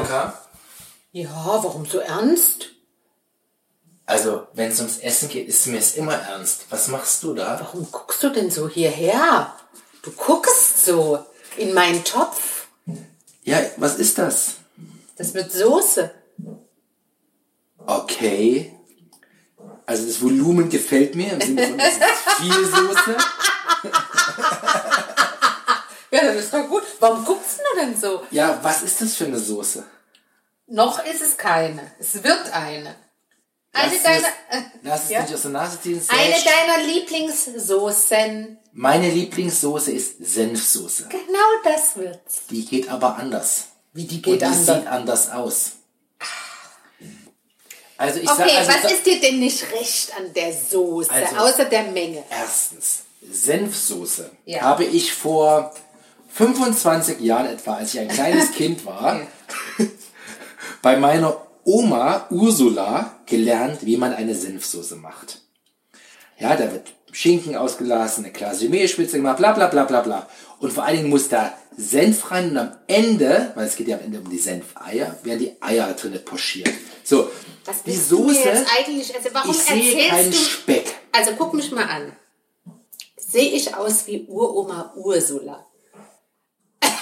Bianca? Ja, warum so ernst? Also, wenn es ums Essen geht, ist mir es immer ernst. Was machst du da? Warum guckst du denn so hierher? Du guckst so in meinen Topf. Ja, was ist das? Das wird Soße. Okay. Also das Volumen gefällt mir im Sinne von es ist viel Soße. Ja, das ist doch gut. Warum guckst du denn so? Ja, was ist das für eine Soße? Noch ist es keine. Es wird eine. Eine Lass deiner, es, lass es ja. nicht aus der Nase ziehen. eine deiner Lieblingssoßen. Meine Lieblingssoße ist Senfsoße. Genau das wird's. Die geht aber anders. Wie die Und geht die anders. sieht anders aus. Also ich Okay, sag, also was ist dir denn nicht recht an der Soße, Also- außer der Menge? Erstens, Senfsoße Ja. habe ich vor 25 Jahren etwa, als ich ein kleines Kind war, bei meiner Oma Ursula gelernt, wie man eine Senfsoße macht. Ja, da wird Schinken ausgelassen, eine Klasse Mehlspitze gemacht, bla bla bla bla bla. Und vor allen Dingen muss da Senf rein und am Ende, weil es geht ja am Ende um die Senfeier, werden die Eier drinne pochiert. So, Was die Soße, eigentlich, also warum ich sehe keinen du... Speck. Also guck mich mal an. Sehe ich aus wie Uroma Ursula?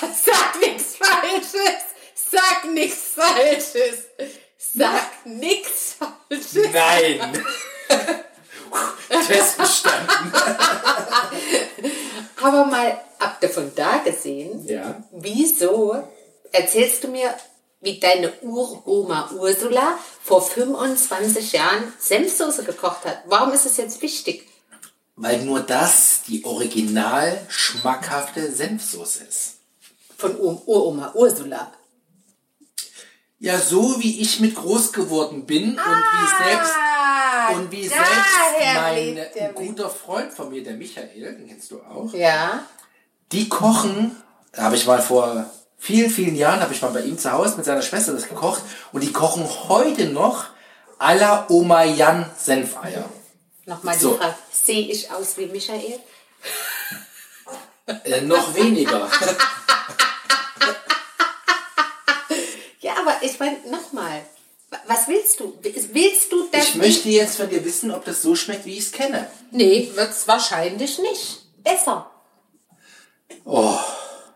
Sag nichts Falsches! Sag nichts Falsches! Sag nichts Falsches! Nein! Test bestanden. Aber mal ab davon da gesehen, Ja. wieso erzählst du mir, wie deine Uroma Ursula vor 25 Jahren Senfsoße gekocht hat? Warum ist es jetzt wichtig? Weil nur das die original schmackhafte Senfsoße ist. Von Ur- Uroma Ursula. Ja, so wie ich mit groß geworden bin und wie selbst und wie selbst mein ein guter Freund von mir, der Michael, den kennst du auch, Ja. die kochen, da habe ich mal vor vielen, vielen Jahren, habe ich mal bei ihm zu Hause mit seiner Schwester das gekocht und die kochen heute noch à la Oma Jan Senfeier. Nochmal die So. Frage, sehe ich aus wie Michael? Äh, noch weniger. Ja, aber ich meine, nochmal, was willst du? Willst du das? Ich möchte jetzt von dir wissen, ob das so schmeckt, wie ich es kenne. Nee, wird's wahrscheinlich nicht. Besser. Oh,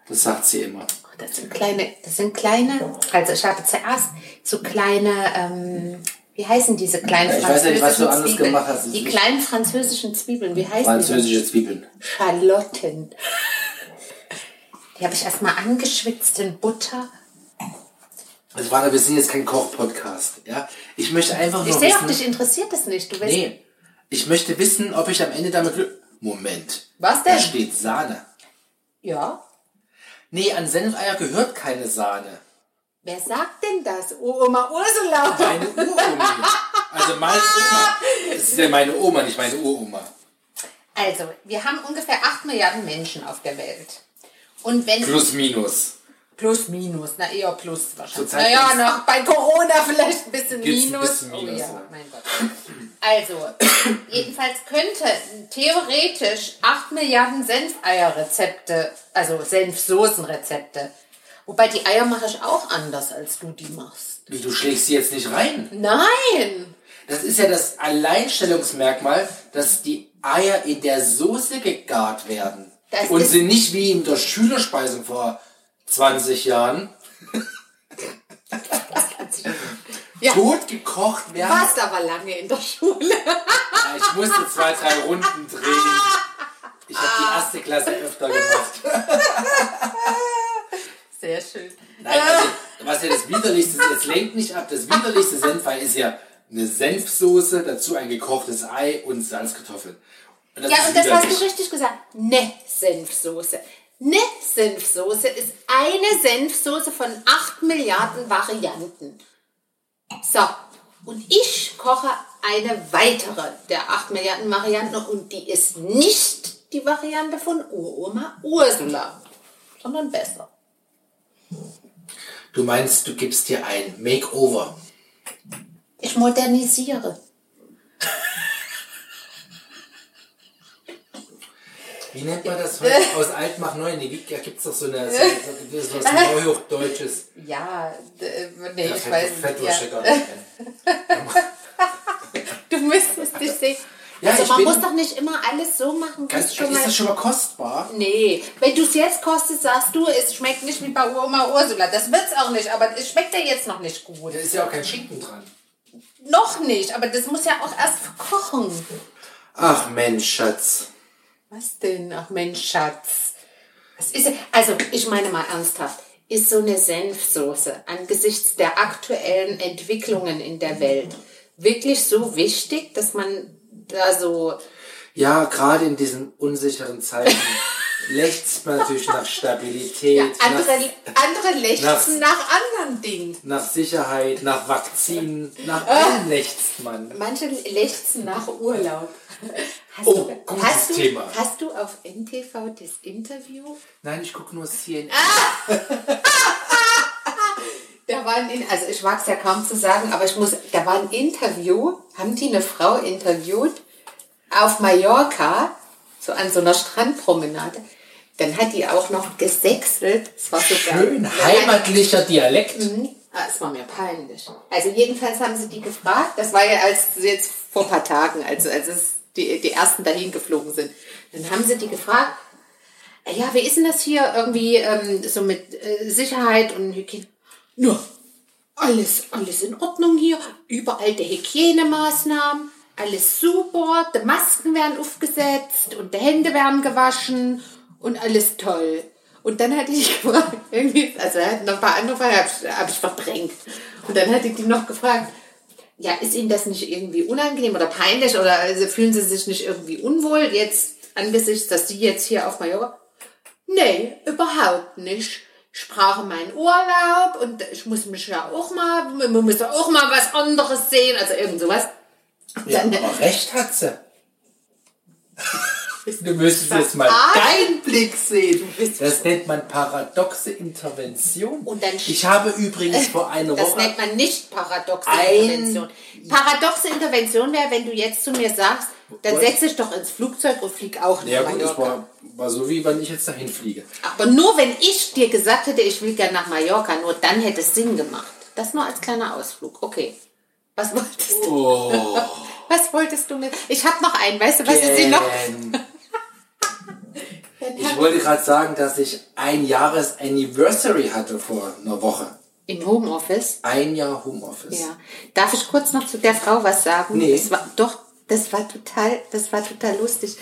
das sagt sie immer. Das sind kleine, das sind kleine, also ich habe zuerst so kleine, ähm, wie heißen diese kleinen Ja, ich weiß ja nicht, was du französischen anders Zwiebeln? gemacht hast. Die kleinen französischen Zwiebeln, wie heißen Französische Zwiebeln. die? Schalotten. Die habe ich erstmal angeschwitzt in Butter. Also Wanda, wir sind jetzt kein Koch-Podcast, ja? Ich möchte einfach Ich nur sehe auch, wissen... dich interessiert das nicht. Du willst, nee, ich möchte wissen, ob ich am Ende damit... Moment. Was Da denn? steht Sahne. Ja. Nee, an Senfeier gehört keine Sahne. Wer sagt denn das? Oma Ursula. Meine Uroma. Also meine Oma. Das ist ja meine Oma, nicht meine Uroma. Also, wir haben ungefähr 8 Milliarden Menschen auf der Welt. Und wenn Plus, minus. Plus minus, na eher plus wahrscheinlich. Naja, noch bei Corona vielleicht ein bisschen Gibt's ein minus. bisschen Minus, oh ja, mein Gott. Also, jedenfalls könnte theoretisch 8 Milliarden Senfeierrezepte, also Senfsoßenrezepte. Wobei die Eier mache ich auch anders, als du die machst. Wie, du schlägst sie jetzt nicht rein? Nein! Das ist ja das Alleinstellungsmerkmal, dass die Eier in der Soße gegart werden. Das und sind nicht wie in der Schülerspeisung vor 20 Jahren Ja. tot gekocht werden. Warst aber lange in der Schule. Ja, ich musste zwei, drei Runden drehen. Ich habe die erste Klasse öfter gemacht. Sehr schön. Nein, also, was ja das Widerlichste ist, jetzt lenkt nicht ab, das widerlichste Senfei ist ja eine Senfsoße, dazu ein gekochtes Ei und Salzkartoffeln. Und Ja, und das hast du richtig gesagt. Ne Senfsoße. Ne Senfsoße ist eine Senfsoße von 8 Milliarden Varianten. So, und ich koche eine weitere der 8 Milliarden Varianten und die ist nicht die Variante von Uroma Ursula, sondern besser. Du meinst, du gibst dir ein Makeover. Ich modernisiere. Wie nennt man das heute? Aus alt mach neu. Nee, da gibt es doch so eine, so, so, so was Neuhochdeutsches. Ja, äh, nee, Ja, ich weiß nicht. ein. Du müsstest dich sehen. Ja, also man muss doch nicht immer alles so machen, wie Ganz, es schon ist mal... das schon mal kostbar? Nee, wenn du es jetzt kostest, sagst du, es schmeckt nicht wie bei Oma Ursula. Das wird's auch nicht, aber es schmeckt ja jetzt noch nicht gut. Da ist ja auch kein Schinken dran. Noch nicht, aber das muss ja auch erst verkochen. Ach Mensch, Schatz. Was denn? Ach Mensch, Schatz. Was ist, also, ich meine mal ernsthaft. Ist so eine Senfsoße angesichts der aktuellen Entwicklungen in der Welt wirklich so wichtig, dass man da so. Ja, gerade in diesen unsicheren Zeiten lechzt man natürlich nach Stabilität, Ja, andere, nach, andere lechzen nach anderen Dingen. nach Sicherheit, nach Vakzinen, nach Ah. allem lechzt man. Manche lechzen nach Urlaub. Hast Oh, du, gutes hast du, Thema. Hast du auf NTV das Interview? Nein, ich gucke nur CNN. Da war ein, In- also ich mag es ja kaum zu sagen, aber ich muss, da war ein Interview, haben die eine Frau interviewt auf Mallorca, so an so einer Strandpromenade. Dann hat die auch noch gesächselt. Das war so geil. Schön hat- heimatlicher Dialekt. Ah, es war mir peinlich. Also jedenfalls haben sie die gefragt, das war ja als jetzt vor ein paar Tagen, als, als es die, die ersten dahin geflogen sind. Dann haben sie die gefragt, äh, ja, wie ist denn das hier irgendwie ähm, so mit äh, Sicherheit und Hygiene? Nur, alles, alles in Ordnung hier, überall die Hygienemaßnahmen, alles super, die Masken werden aufgesetzt und die Hände werden gewaschen und alles toll. Und dann hatte ich gefragt, irgendwie, also er hat noch ein paar andere Fragen, habe ich, hab ich verdrängt. Und dann hatte ich die noch gefragt, ja, ist Ihnen das nicht irgendwie unangenehm oder peinlich oder also fühlen Sie sich nicht irgendwie unwohl jetzt angesichts, dass Sie jetzt hier auf Mallorca? Nee, überhaupt nicht. Ich brauche meinen Urlaub und ich muss mich ja auch mal, man muss ja auch mal was anderes sehen, also irgend sowas. Ja, aber recht hat sie. Du müsstest jetzt mal deinen Blick sehen. Das nennt man paradoxe Intervention. Und dann- ich habe übrigens vor einer Das Woche nennt man nicht paradoxe Intervention. Paradoxe Intervention wäre, wenn du jetzt zu mir sagst, dann Was? setz dich doch ins Flugzeug und flieg auch nach Ja gut, das Mallorca. war, war so wie wenn ich jetzt dahin fliege. Aber nur wenn ich dir gesagt hätte, ich will gerne nach Mallorca, nur dann hätte es Sinn gemacht. Das nur als kleiner Ausflug. Okay. Was wolltest du? Wolltest du mit? Ich habe noch einen, weißt du, was ist sie noch? ich wollte gerade sagen, dass ich ein Jahres-Anniversary hatte vor einer Woche. Im Homeoffice. Ein Jahr Homeoffice. Ja. Darf ich kurz noch zu der Frau was sagen? Nee. Das war, doch, das war total, das war total lustig.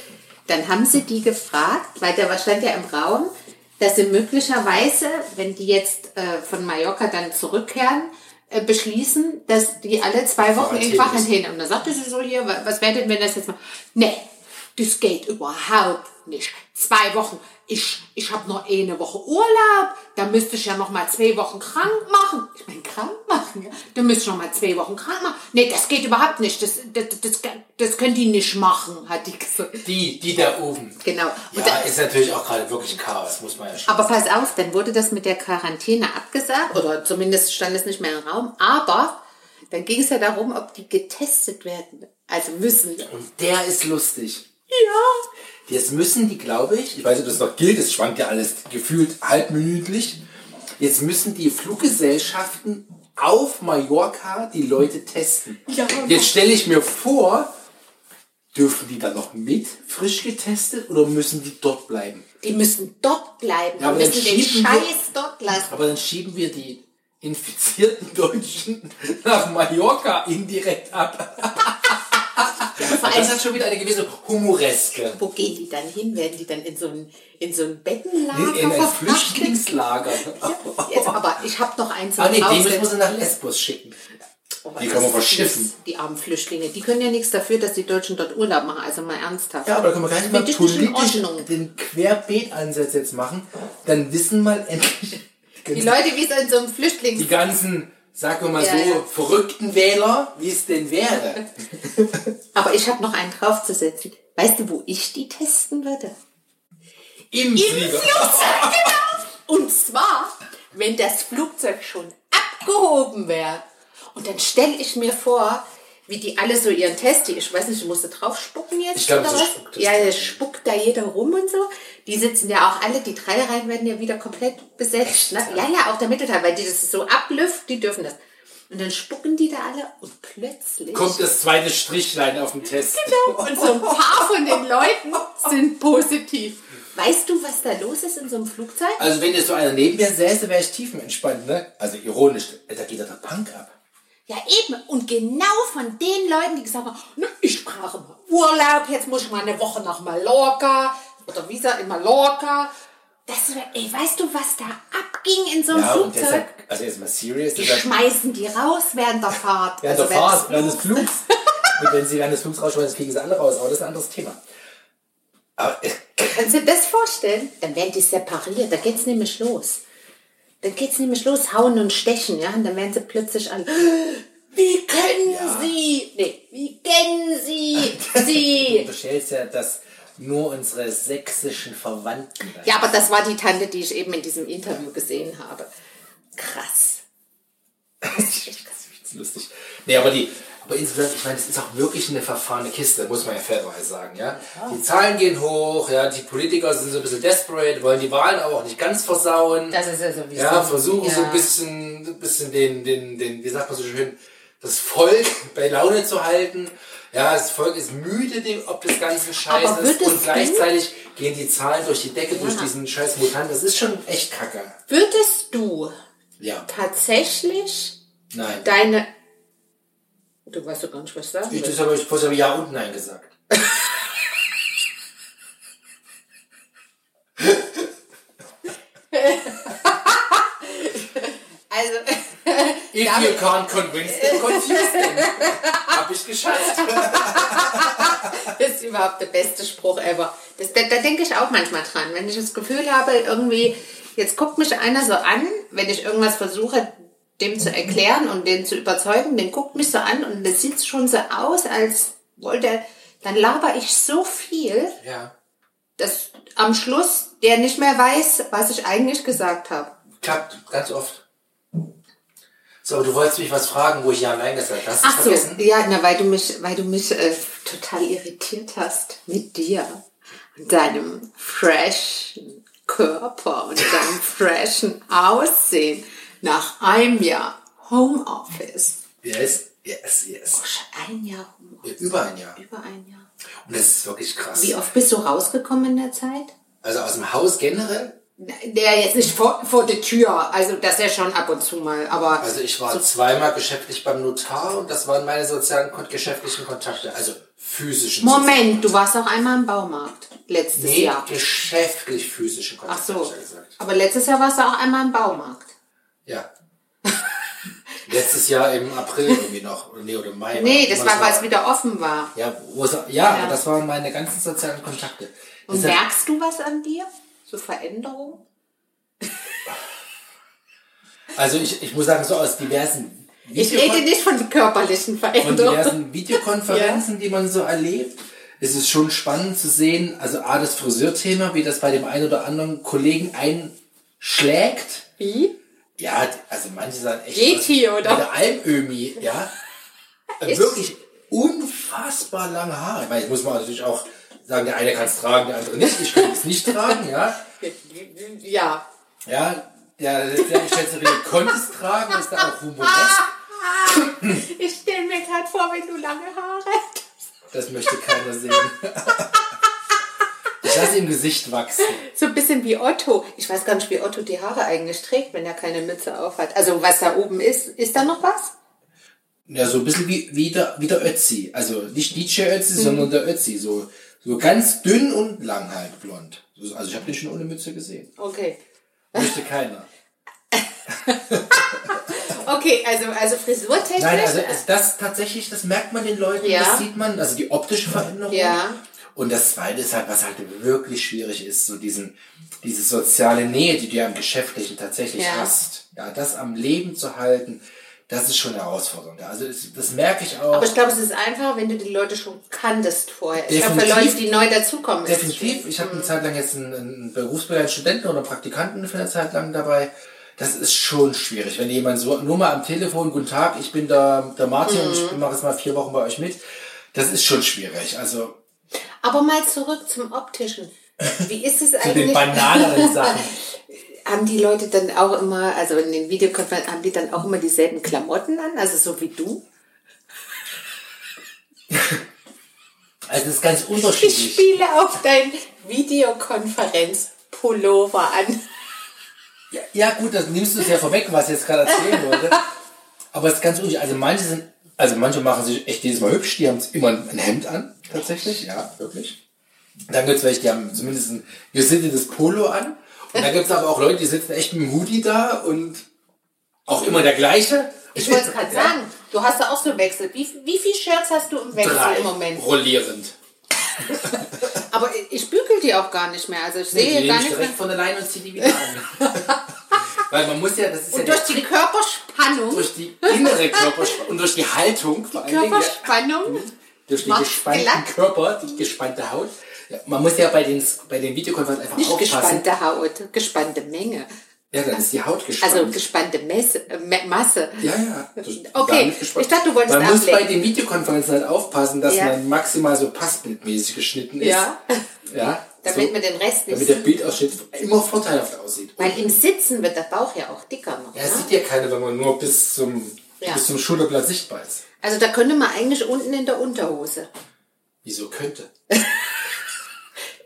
Dann haben sie die gefragt, weil der stand ja im Raum, dass sie möglicherweise, wenn die jetzt äh, von Mallorca dann zurückkehren, beschließen, dass die alle zwei Wochen in Quarantäne. Und dann sagte sie so hier, wa- was wäre denn, wenn das jetzt mal... Nee, das geht überhaupt nicht. Zwei Wochen. Ich, ich habe nur eine Woche Urlaub. Da müsste ich ja noch mal zwei Wochen krank machen. Ich meine, krank machen? Ja? Da müsste ich noch mal zwei Wochen krank machen. Nee, das geht überhaupt nicht. Das, das, das, das können die nicht machen, hat die gesagt. Die, die da oben. Genau. Und Ja, da, ist natürlich auch gerade wirklich Chaos, muss man ja schon aber pass auf, dann wurde das mit der Quarantäne abgesagt. Oder zumindest stand es nicht mehr im Raum. Aber dann ging es ja darum, ob die getestet werden. Also müssen. Und der ist lustig. Ja. Jetzt müssen die, glaube ich, ich weiß nicht, ob das noch gilt, es schwankt ja alles gefühlt halbminütlich. Jetzt müssen die Fluggesellschaften auf Mallorca die Leute testen. Ja. Jetzt stelle ich mir vor, dürfen die dann noch mit frisch getestet oder müssen die dort bleiben? Die müssen dort bleiben. Ja, aber die dann müssen den schieben wir- Scheiß dort lassen. Aber dann schieben wir die infizierten Deutschen nach Mallorca indirekt ab. Das hat schon wieder eine gewisse Humoreske. wo gehen die dann hin? Werden die dann in so ein, in so ein Bettenlager In ein? Flüchtlingslager. Jetzt, aber ich habe noch eins Ah nee, die raus- müssen wir nach Lesbos schicken. Oh, die können wir ist verschiffen. Die armen Flüchtlinge. Die können ja nichts dafür, dass die Deutschen dort Urlaub machen. Also mal ernsthaft. Ja, aber da können wir gleich mal ich politisch den Querbeet-Ansatz jetzt machen. Dann wissen mal endlich Die Leute, wie es in so einem Flüchtlings... die ganzen, sagen wir mal Ja, so, ja. verrückten Wähler, wie es denn wäre. Aber ich habe noch einen draufzusetzen. Weißt du, wo ich die testen würde? Im Flieger. Und zwar, wenn das Flugzeug schon abgehoben wäre. Und dann stelle ich mir vor, wie die alle so ihren Test, die, ich weiß nicht, du musst drauf spucken jetzt. Ich glaub, oder so spuckt das Ja, da spuckt da jeder rum und so. Die sitzen ja auch alle, die drei Reihen werden ja wieder komplett besetzt. Ne? Ja, ja, auch der Mittelteil, weil die das so ablüft, die dürfen das. Und dann spucken die da alle und plötzlich. Kommt das zweite Strichlein auf dem Test. Genau. Und so ein paar von den Leuten sind positiv. Weißt du, was da los ist in so einem Flugzeug? Also wenn jetzt so einer neben mir säße, wäre ich tiefenentspannt, ne? Also ironisch, da geht doch der Punk ab. Ja, eben. Und genau von den Leuten, die gesagt haben, "Na, ich brauche mal Urlaub, jetzt muss ich mal eine Woche nach Mallorca oder Visa in Mallorca. Das, ey, weißt du, was da abging in so einem Ja, und Flugzeug? deshalb, also jetzt mal serious, Die schmeißen die raus während der Fahrt. während Also der Fahrt, während des Flugs. Und wenn sie während des Flugs rausschmeißen, fliegen sie alle raus, aber das ist ein anderes Thema. Aber äh, Kannst du dir das vorstellen? Dann werden die separiert, da geht's nämlich los. Dann geht's nämlich los, hauen und stechen, ja, und dann werden sie plötzlich alle, wie können Sie, nee, wie kennen Sie du sie? unterstellst ja, dass nur unsere sächsischen Verwandten Ja, aber das war die Tante, die ich eben in diesem Interview gesehen habe. Krass. Das ist echt krass. Das ist lustig. Nee, aber die, aber insgesamt, ich meine, es ist auch wirklich eine verfahrene Kiste, muss man ja fairerweise sagen, ja. Die Zahlen gehen hoch, ja, die Politiker sind so ein bisschen desperate, wollen die Wahlen aber auch nicht ganz versauen. Das ist ja sowieso. Ja, versuchen so Ja. ein bisschen, ein bisschen den, den, den, wie sagt man so schön, das Volk bei Laune zu halten. Ja, das Volk ist müde, dem, ob des ganzen Scheißes. Aber würdest Und du- gleichzeitig gehen die Zahlen durch die Decke, durch Ja. diesen scheiß Mutant. Das ist schon echt kacke. Würdest du Ja, tatsächlich nein. deine. Du weißt doch gar nicht, was ich sagen Ich, will. das habe ich vorhin aber ja und nein gesagt. Also, If you can't convince them, confuse them. Hab ich geschafft. das ist überhaupt der beste Spruch ever. Das, da, da denke ich auch manchmal dran. Wenn ich das Gefühl habe, irgendwie, jetzt guckt mich einer so an, wenn ich irgendwas versuche, dem zu erklären und den zu überzeugen, den guckt mich so an und das sieht schon so aus, als wollte er, dann laber ich so viel, Ja, dass am Schluss der nicht mehr weiß, was ich eigentlich gesagt habe. klappt ganz oft. So, du wolltest mich was fragen, wo ich ja nein gesagt habe. Hast Ach so, vergessen? ja, na, weil du mich, weil du mich äh, total irritiert hast mit dir und deinem freshen Körper und deinem freshen Aussehen nach einem Jahr Homeoffice. Yes, yes, yes. Schon ein Jahr Homeoffice. Ja, über ein Jahr. Über ein Jahr. Und das ist wirklich krass. Wie oft bist du rausgekommen in der Zeit? Also aus dem Haus generell? Der jetzt nicht vor, vor der Tür, also das ja schon ab und zu mal, aber Also ich war zweimal geschäftlich beim Notar und das waren meine sozialen geschäftlichen Kontakte, also physischen. Moment, du warst auch einmal im Baumarkt letztes Nee, Jahr. geschäftlich physischen Ach Kontakte, so. ja gesagt. Aber letztes Jahr warst du auch einmal im Baumarkt. Ja. Letztes Jahr im April irgendwie noch. Oder nee, oder Mai. Nee, das war, weil es wieder offen war. Ja, es, ja, aber das waren meine ganzen sozialen Kontakte. Und Deshalb- merkst du was an dir? So Veränderungen? also ich, ich muss sagen, so aus diversen Ich Videokon- rede nicht von körperlichen von Veränderungen. diversen Videokonferenzen, die man so erlebt, ist es schon spannend zu sehen, also A, das Friseurthema, wie das bei dem einen oder anderen Kollegen einschlägt. Wie? Ja, also manche sagen echt. Yeti, was- oder? Wie der Almömi, ja. Wirklich unfassbar lange Haare. Ich meine, muss man natürlich auch sagen, der eine kann es tragen, der andere nicht. Ich kann es nicht tragen, ja. Ja. Ja, der, der Geschäftsführer konnte es tragen, ist da auch humoresk. Ich stelle mir gerade vor, wenn du lange Haare hättest. Das möchte keiner sehen. Ich lasse ihm Gesicht wachsen. So ein bisschen wie Otto. Ich weiß gar nicht, wie Otto die Haare eigentlich trägt, wenn er keine Mütze auf hat. Also was da oben ist, ist da noch was? Ja, so ein bisschen wie, wie, der, wie der Ötzi. Also nicht Nietzsche Ötzi, Mhm. sondern der Ötzi. So, so ganz dünn und lang halt blond. So- Also ich habe den schon ohne Mütze gesehen. Okay. Möchte keiner. Okay, also, also frisurtechnisch. Nein, also das tatsächlich, das merkt man den Leuten, Ja. das sieht man, also die optische Veränderung. Ja. Und das zweite ist halt, was halt wirklich schwierig ist, so diesen, diese soziale Nähe, die du ja im Geschäftlichen tatsächlich Ja. hast. Ja, das am Leben zu halten, das ist schon herausfordernd. Ja, Also das merke ich auch. Aber ich glaube, es ist einfacher, wenn du die Leute schon kanntest vorher. Ich glaube, für Definitiv. Leute, die neu dazukommen, Definitiv. Ich habe eine Zeit lang jetzt einen, einen berufsbegleitenden Studenten oder Praktikanten für eine Zeit lang dabei. das ist schon schwierig, wenn jemand so nur mal am Telefon, guten Tag, ich bin der, der Martin und ich mache jetzt mal vier Wochen bei euch mit. Das ist schon schwierig. Also Aber mal zurück zum Optischen. Wie ist es zu den eigentlich? banalen Sachen. haben die Leute dann auch immer, also in den Videokonferenzen, haben die dann auch immer dieselben Klamotten an? Also so wie du? Also es ist ganz Ich unterschiedlich. spiele auf dein Videokonferenz-Pullover an. Ja, ja gut, das nimmst du ja vorweg, was ich jetzt gerade erzählen wollte. Aber es ist ganz unterschiedlich. Also manche sind, also manche machen sich echt jedes Mal hübsch, die haben immer ein Hemd an, tatsächlich, ja, wirklich. Dann gibt es welche, die haben zumindest ein gesittetes Polo an. Und dann gibt es aber auch Leute, die sitzen echt mit dem Hoodie da und auch immer der gleiche. Ich wollte es gerade sagen, du hast da auch so Wechsel. Wie, wie viele Shirts hast du im Wechsel Drei. im Moment? Rollierend. Aber ich bügel die auch gar nicht mehr. Also ich Nee, sehe die gar nicht mehr. von der Leine und ziehe die wieder an. Weil man muss ja, das ist Und ja durch die Körperspannung, durch die innere Körperspannung und durch die Haltung vor allen Dingen, ja, Körperspannung, durch den gespannten glatt. Körper, die gespannte Haut. Ja, man muss ja bei den, bei den Videokonferenzen einfach nicht aufpassen. gespannte Haut, gespannte Menge. Ja, dann ist die Haut gespannt. Also gespannte Messe, äh, Masse. ja, ja. Okay, ich dachte, du wolltest Man muss ablenken. bei den Videokonferenzen halt aufpassen, dass Ja. man maximal so passbildmäßig geschnitten ist. Ja. Ja. Damit so, man den Rest nicht damit der. Bildausschnitt immer vorteilhaft aussieht. Weil im Sitzen wird der Bauch ja auch dicker noch. Ja, ne? sieht ja keiner, wenn man nur bis zum, Ja. bis zum Schulterblatt sichtbar ist. Also da könnte man eigentlich unten in der Unterhose. Wieso könnte?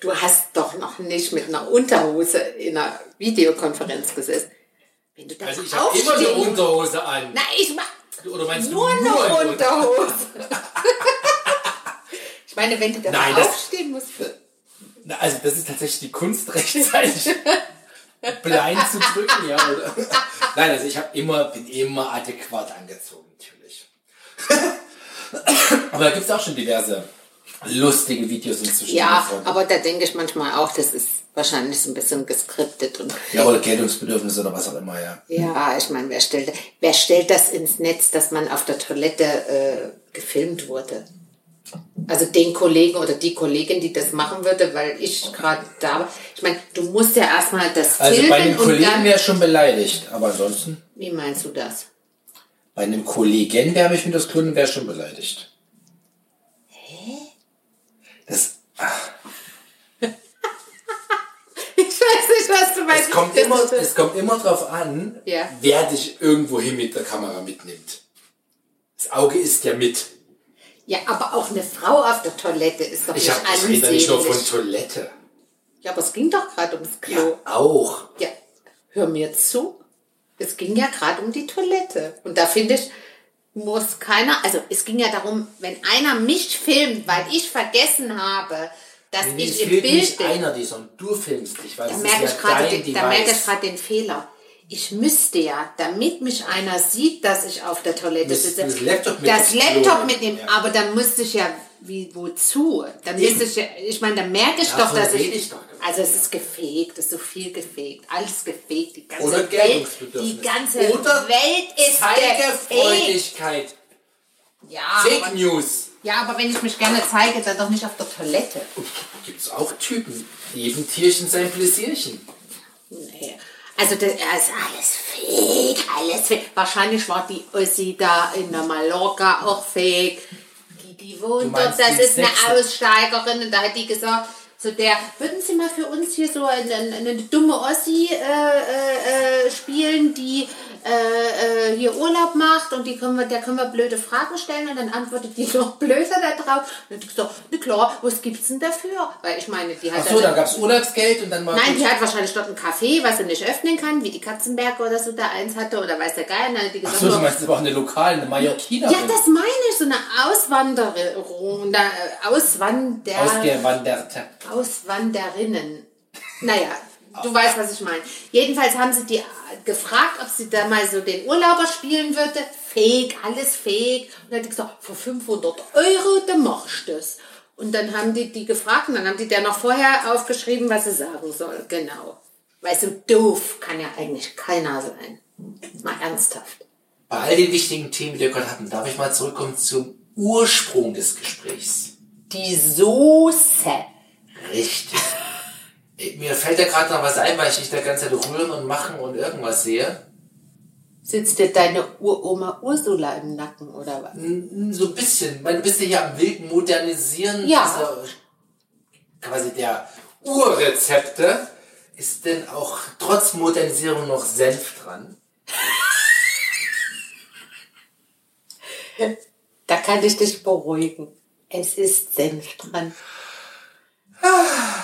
Du hast doch noch nicht mit einer Unterhose in einer Videokonferenz gesessen. Wenn du Also ich habe immer eine Unterhose an. Nein, ich mach Oder meinst nur du eine nur eine Unterhose. ich meine, wenn du da Nein, aufstehen musst. Na, Also das ist tatsächlich die Kunst, rechtzeitig blind zu drücken, ja. Oder? Nein, also ich habe immer, bin immer adäquat angezogen, natürlich. Aber da gibt es auch schon diverse lustige Videos inzwischen. Ja, davon. aber da denke ich manchmal auch, das ist wahrscheinlich so ein bisschen geskriptet und ja, oder Geltungsbedürfnisse oder was auch immer, ja. ja, ich meine, wer stellt, wer stellt das ins Netz, dass man auf der Toilette äh, gefilmt wurde? Also den Kollegen oder die Kollegin, die das machen würde, weil ich gerade da war. Ich meine, du musst ja erstmal das Also filmen bei einem und Kollegen wäre schon beleidigt, aber ansonsten, Wie meinst du das? bei einem Kollegen wäre ich mit das Kunden wäre schon beleidigt. Hä? Das, ach, Ich weiß nicht, was du meinst. es, kommt immer, es kommt immer drauf an, Ja. wer dich irgendwo hin mit der Kamera mitnimmt. Das Auge ist ja mit. Ja, aber auch eine Frau auf der Toilette ist doch Ich, nicht hab, ich rede nicht nur von ansehnlich. Toilette. Ja, aber es ging doch gerade ums Klo. Ja, auch. Ja, hör mir zu. Es ging ja gerade um die Toilette. Und da finde ich, muss keiner, also es ging ja darum, wenn einer mich filmt, weil ich vergessen habe, dass Nee, ich im Bild nicht bin, einer die, sondern du filmst dich, weil da merke ist ich ja gerade den, da merke ich Device. gerade den Fehler. Ich müsste ja, damit mich einer sieht, dass ich auf der Toilette sitze, das Laptop mit das Laptop nehmen, mitnehmen. ja. Aber dann müsste ich ja, wie, wozu? Dann Eben. müsste ich ja, ich meine, dann merke ich Davon doch, dass ich, ich doch. also es ist gefegt, es ist so viel gefegt, alles gefegt, die ganze Oder Welt, die ganze Oder Welt ist gefegt. Zeigefreudigkeit. Ja, Fake News. Ja, aber wenn ich mich gerne zeige, dann doch nicht auf der Toilette. Gibt es auch Typen. Jedem Tierchen sein Pläsierchen. Nee. Also das ist alles fake, alles fake. Wahrscheinlich war die Ossi da in der Mallorca auch fake. Die, die wohnt dort, das ist eine Sechste? Aussteigerin und da hat die gesagt, so der, würden Sie mal für uns hier so eine, eine, eine dumme Ossi äh, äh, äh, spielen, die äh, äh, hier Urlaub macht und die können wir, der können wir blöde Fragen stellen und dann antwortet die noch blöder da drauf. Und dann die gesagt, na klar, was gibt's denn dafür? Weil ich meine, die hat Ach so, dann gab es Urlaubsgeld und dann war Nein, die hat wahrscheinlich dort ein Café, was sie nicht öffnen kann, wie die Katzenberger oder so da eins hatte oder weiß der Ach gesagt, so, du meinst aber auch eine lokale, eine Mallorquinerin. ja, das meine ich, so eine Auswanderung, da, äh, Auswander, Ausgewanderte. Auswanderinnen. Naja, du weißt, was ich meine. Jedenfalls haben sie die gefragt, ob sie da mal so den Urlauber spielen würde. Fake, alles fake. Und dann hat die gesagt, für 500 Euro, dann machst du das. Und dann haben die die gefragt und dann haben die der noch vorher aufgeschrieben, was sie sagen soll. Genau. Weil so doof kann ja eigentlich keiner sein. Mal ernsthaft. Bei all den wichtigen Themen, die wir gerade hatten, darf ich mal zurückkommen zum Ursprung des Gesprächs. Die Soße. Richtig. Mir fällt da gerade noch was ein, weil ich dich da ganze Zeit rühren und machen und irgendwas sehe. Sitzt dir deine Uroma Ursula im Nacken oder was? So ein bisschen. Man bist ja hier am wild modernisieren. Ja. Also quasi der Urrezepte. Ist denn auch trotz Modernisierung noch Senf dran? Da kann ich dich beruhigen. Es ist Senf dran. Ah,